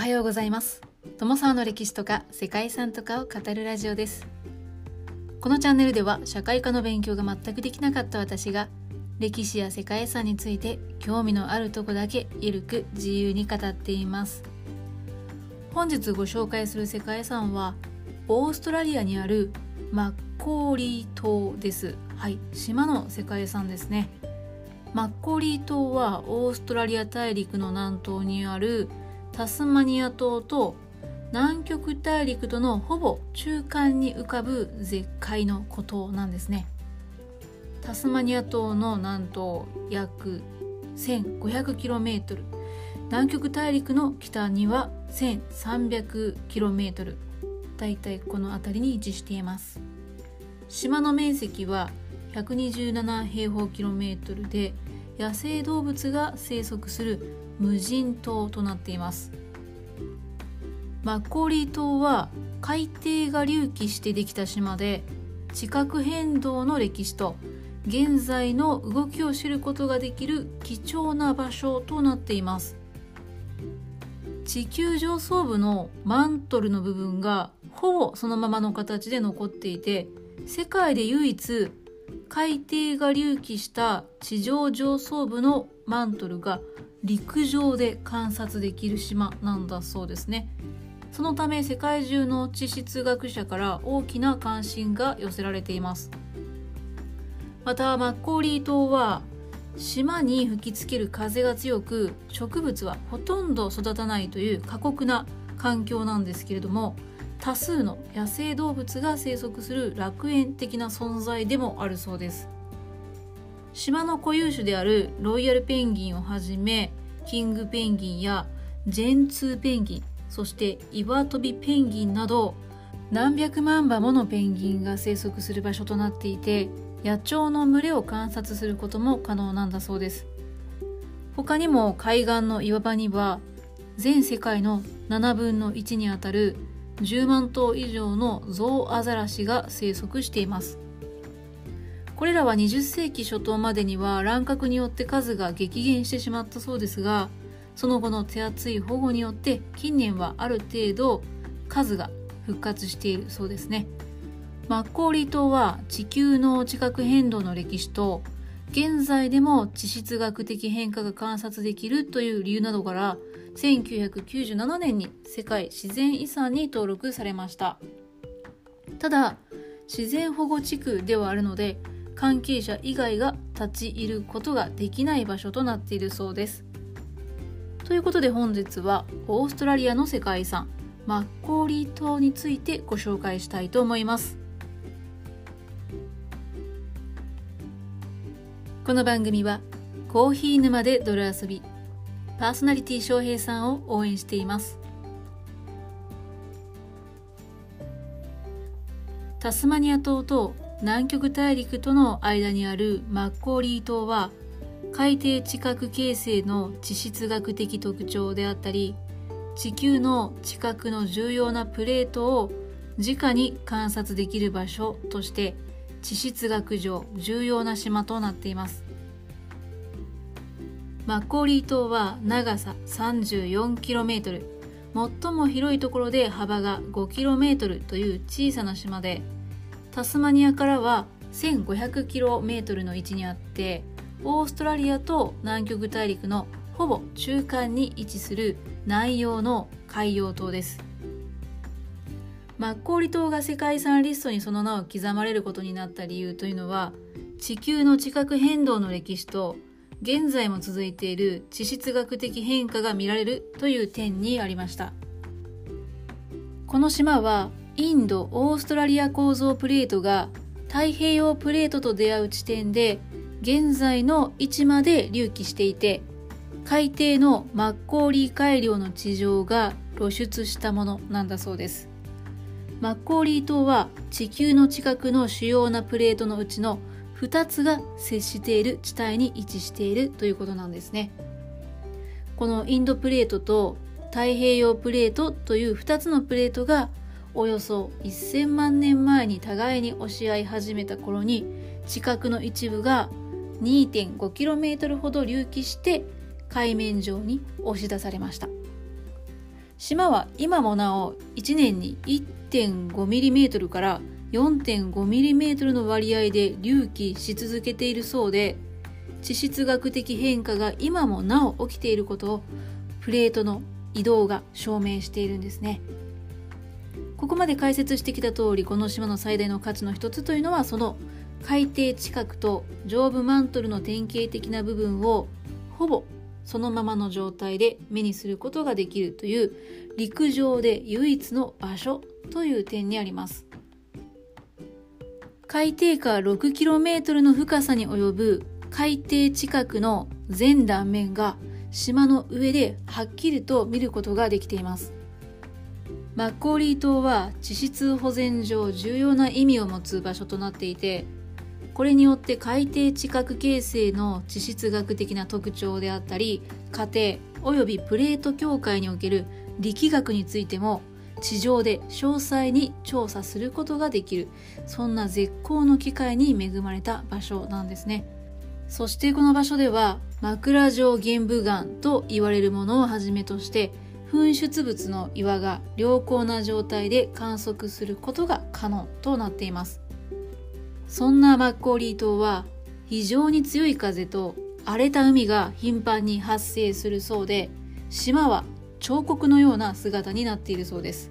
はようございます。友沢の歴史とか世界遺産とかを語るラジオです。このチャンネルでは社会科の勉強が全くできなかった私が歴史や世界遺産について興味のあるとこだけゆるく自由に語っています。本日ご紹介する世界遺産はオーストラリアにあるマッコーリー島です。はい島の世界遺産ですね。マッコーリー島はオーストラリア大陸の南東にあるタスマニア島と南極大陸とのほぼ中間に浮かぶ絶海の孤島なんですね。タスマニア島の南東約 1500km 南極大陸の北には 1300km だいたいこの辺りに位置しています。島の面積は127平方キロメートルで野生動物が生息する無人島となっています。マッコーリー島は海底が隆起してできた島で地殻変動の歴史と現在の動きを知ることができる貴重な場所となっています。地球上層部のマントルの部分がほぼそのままの形で残っていて世界で唯一海底が隆起した地上上層部のマントルが陸上で観察できる島なんだそうですね。そのため世界中の地質学者から大きな関心が寄せられています。またマッコーリー島は島に吹きつける風が強く植物はほとんど育たないという過酷な環境なんですけれども多数の野生動物が生息する楽園的な存在でもあるそうです。島の固有種であるロイヤルペンギンをはじめキングペンギンやジェンツーペンギンそして岩飛びペンギンなど何百万羽ものペンギンが生息する場所となっていて野鳥の群れを観察することも可能なんだそうです。他にも海岸の岩場には全世界の7分の1にあたる10万頭以上のゾウアザラシが生息しています。これらは20世紀初頭までには乱獲によって数が激減してしまったそうですがその後の手厚い保護によって近年はある程度数が復活しているそうですね。マッコーリ島は地球の地殻変動の歴史と現在でも地質学的変化が観察できるという理由などから1997年に世界自然遺産に登録されました。ただ自然保護地区ではあるので関係者以外が立ち入ることができない場所となっているそうです。ということで本日はオーストラリアの世界遺産マッコーリー島についてご紹介したいと思います。この番組はコーヒー沼で泥遊び。パーソナリティ翔平さんを応援しています。タスマニア島と南極大陸との間にあるマッコーリー島は海底地殻形成の地質学的特徴であったり地球の地殻の重要なプレートを直に観察できる場所として地質学上重要な島となっています。マッコーリー島は長さ 34km 最も広いところで幅が 5km という小さな島でタスマニアからは 1500km の位置にあってオーストラリアと南極大陸のほぼ中間に位置する南洋の海洋島です。マッコーリ島が世界遺産リストにその名を刻まれることになった理由というのは地球の地殻変動の歴史と現在も続いている地質学的変化が見られるという点にありました。この島はインド・オーストラリア構造プレートが太平洋プレートと出会う地点で現在の位置まで隆起していて海底のマッコーリー海洋の地上が露出したものなんだそうです。マッコーリー島は地球の近くの主要なプレートのうちの2つが接している地帯に位置しているということなんですね。このインドプレートと太平洋プレートという2つのプレートがおよそ1000万年前に互いに押し合い始めた頃に地殻の一部が 2.5km ほど隆起して海面上に押し出されました。島は今もなお1年に 1.5mm から 4.5mm の割合で隆起し続けているそうで地質学的変化が今もなお起きていることをプレートの移動が証明しているんですね。ここまで解説してきた通りこの島の最大の価値の一つというのはその海底近くと上部マントルの典型的な部分をほぼそのままの状態で目にすることができるという陸上で唯一の場所という点にあります。海底下 6km の深さに及ぶ海底近くの全断面が島の上ではっきりと見ることができています。マッコーリー島は地質保全上重要な意味を持つ場所となっていてこれによって海底地殻形成の地質学的な特徴であったり過程及びプレート境界における力学についても地上で詳細に調査することができる。そんな絶好の機会に恵まれた場所なんですね。そしてこの場所では枕状玄武岩と言われるものをはじめとして噴出物の岩が良好な状態で観測することが可能となっています。そんなマッコーリー島は非常に強い風と荒れた海が頻繁に発生するそうで島は彫刻のような姿になっているそうです。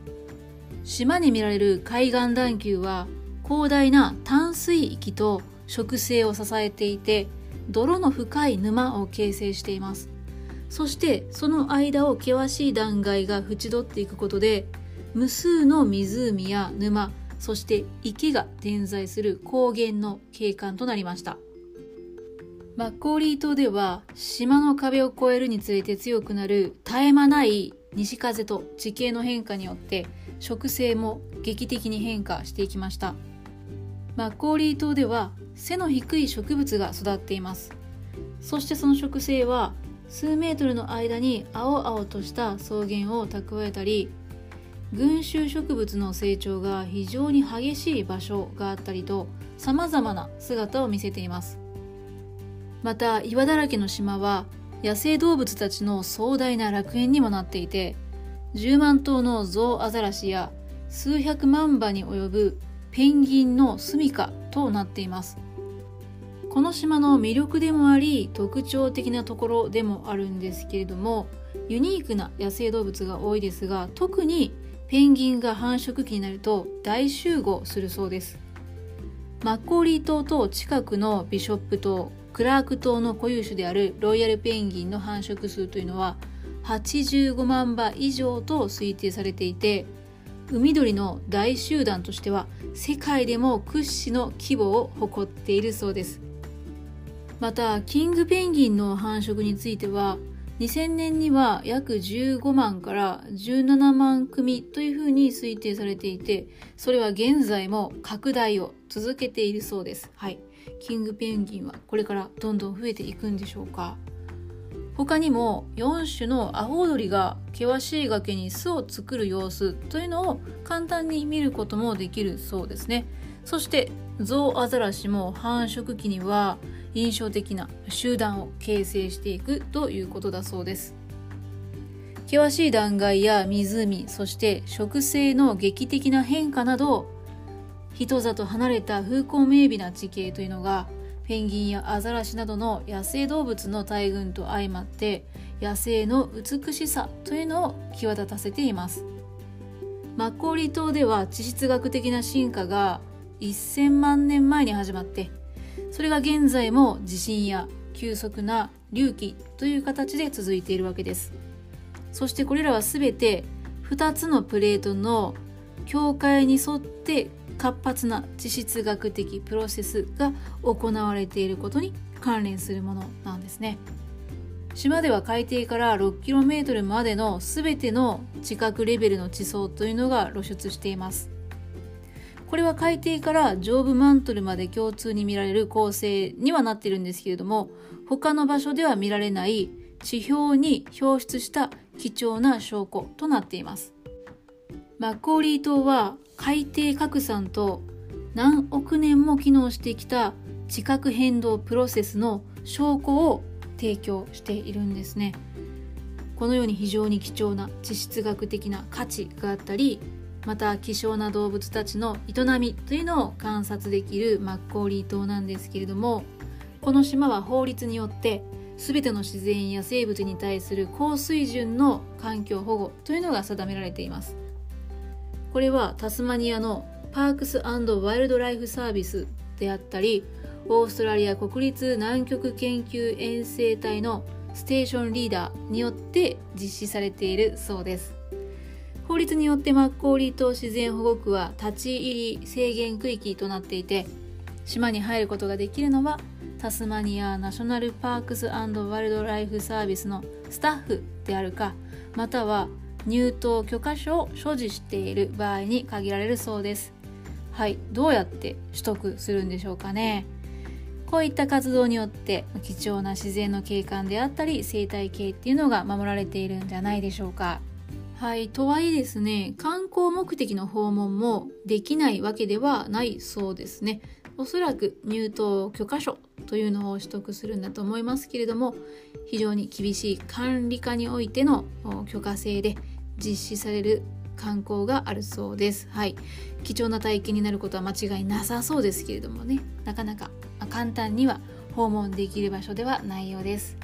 島に見られる海岸段丘は広大な淡水域と植生を支えていて泥の深い沼を形成しています。そしてその間を険しい断崖が縁取っていくことで無数の湖や沼そして池が点在する高原の景観となりました。マッコーリー島では島の壁を越えるにつれて強くなる絶え間ない西風と地形の変化によって植生も劇的に変化していきました。マッコーリー島では背の低い植物が育っています。そしてその植生は数メートルの間に青々とした草原を蓄えたり群衆植物の成長が非常に激しい場所があったりと様々な姿を見せています。また岩だらけの島は野生動物たちの壮大な楽園にもなっていて10万頭のゾウアザラシや数百万羽に及ぶペンギンの住処となっています。この島の魅力でもあり特徴的なところでもあるんですけれどもユニークな野生動物が多いですが特にペンギンが繁殖期になると大集合するそうです。マッコーリー島と近くのビショップ島クラーク島の固有種であるロイヤルペンギンの繁殖数というのは85万羽以上と推定されていて海鳥の大集団としては世界でも屈指の規模を誇っているそうです。またキングペンギンの繁殖については2000年には約15万から17万組というふうに推定されていてそれは現在も拡大を続けているそうです。はい。キングペンギンはこれからどんどん増えていくんでしょうか。他にも4種のアホウドリが険しい崖に巣を作る様子というのを簡単に見ることもできるそうですね。そしてゾウアザラシも繁殖期には印象的な集団を形成していくということだそうです。険しい断崖や湖そして植生の劇的な変化など人里離れた風光明媚な地形というのがペンギンやアザラシなどの野生動物の大群と相まって野生の美しさというのを際立たせています。マッコーリ島では地質学的な進化が1000万年前に始まってそれが現在も地震や急速な隆起という形で続いているわけです。そしてこれらは全て2つのプレートの境界に沿って活発な地質学的プロセスが行われていることに関連するものなんですね。島では海底から 6km までの全ての地殻レベルの地層というのが露出しています。これは海底から上部マントルまで共通に見られる構成にはなってるんですけれども他の場所では見られない地表に表出した貴重な証拠となっています。マッコーリー島は海底拡散と何億年も機能してきた地殻変動プロセスの証拠を提供しているんですね。このように非常に貴重な地質学的な価値があったりまた希少な動物たちの営みというのを観察できるマッコーリー島なんですけれどもこの島は法律によって全ての自然や生物に対する高水準の環境保護というのが定められています。これはタスマニアのパークスワイルドライフサービスであったりオーストラリア国立南極研究遠征隊のステーションリーダーによって実施されているそうです。法律によってマッコーリー島自然保護区は立ち入り制限区域となっていて島に入ることができるのはタスマニアナショナルパークスワイルドライフサービスのスタッフであるかまたは入島許可証を所持している場合に限られるそうですはいどうやって取得するんでしょうかねこういった活動によって貴重な自然の景観であったり生態系っていうのが守られているんじゃないでしょうか。はい。とはいえですね、観光目的の訪問もできないわけではないそうですね。おそらく入島許可証というのを取得するんだと思いますけれども、非常に厳しい管理下においての許可制で実施される観光があるそうです。はい。貴重な体験になることは間違いなさそうですけれどもね、なかなか簡単には訪問できる場所ではないようです。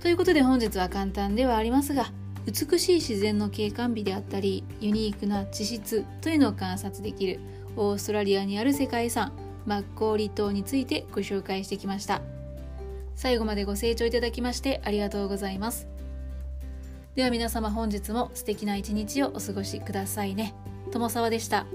ということで本日は簡単ではありますが美しい自然の景観美であったりユニークな地質というのを観察できるオーストラリアにある世界遺産マッコーリ島についてご紹介してきました。最後までご清聴いただきましてありがとうございます。では皆様本日も素敵な一日をお過ごしくださいね。友沢でした。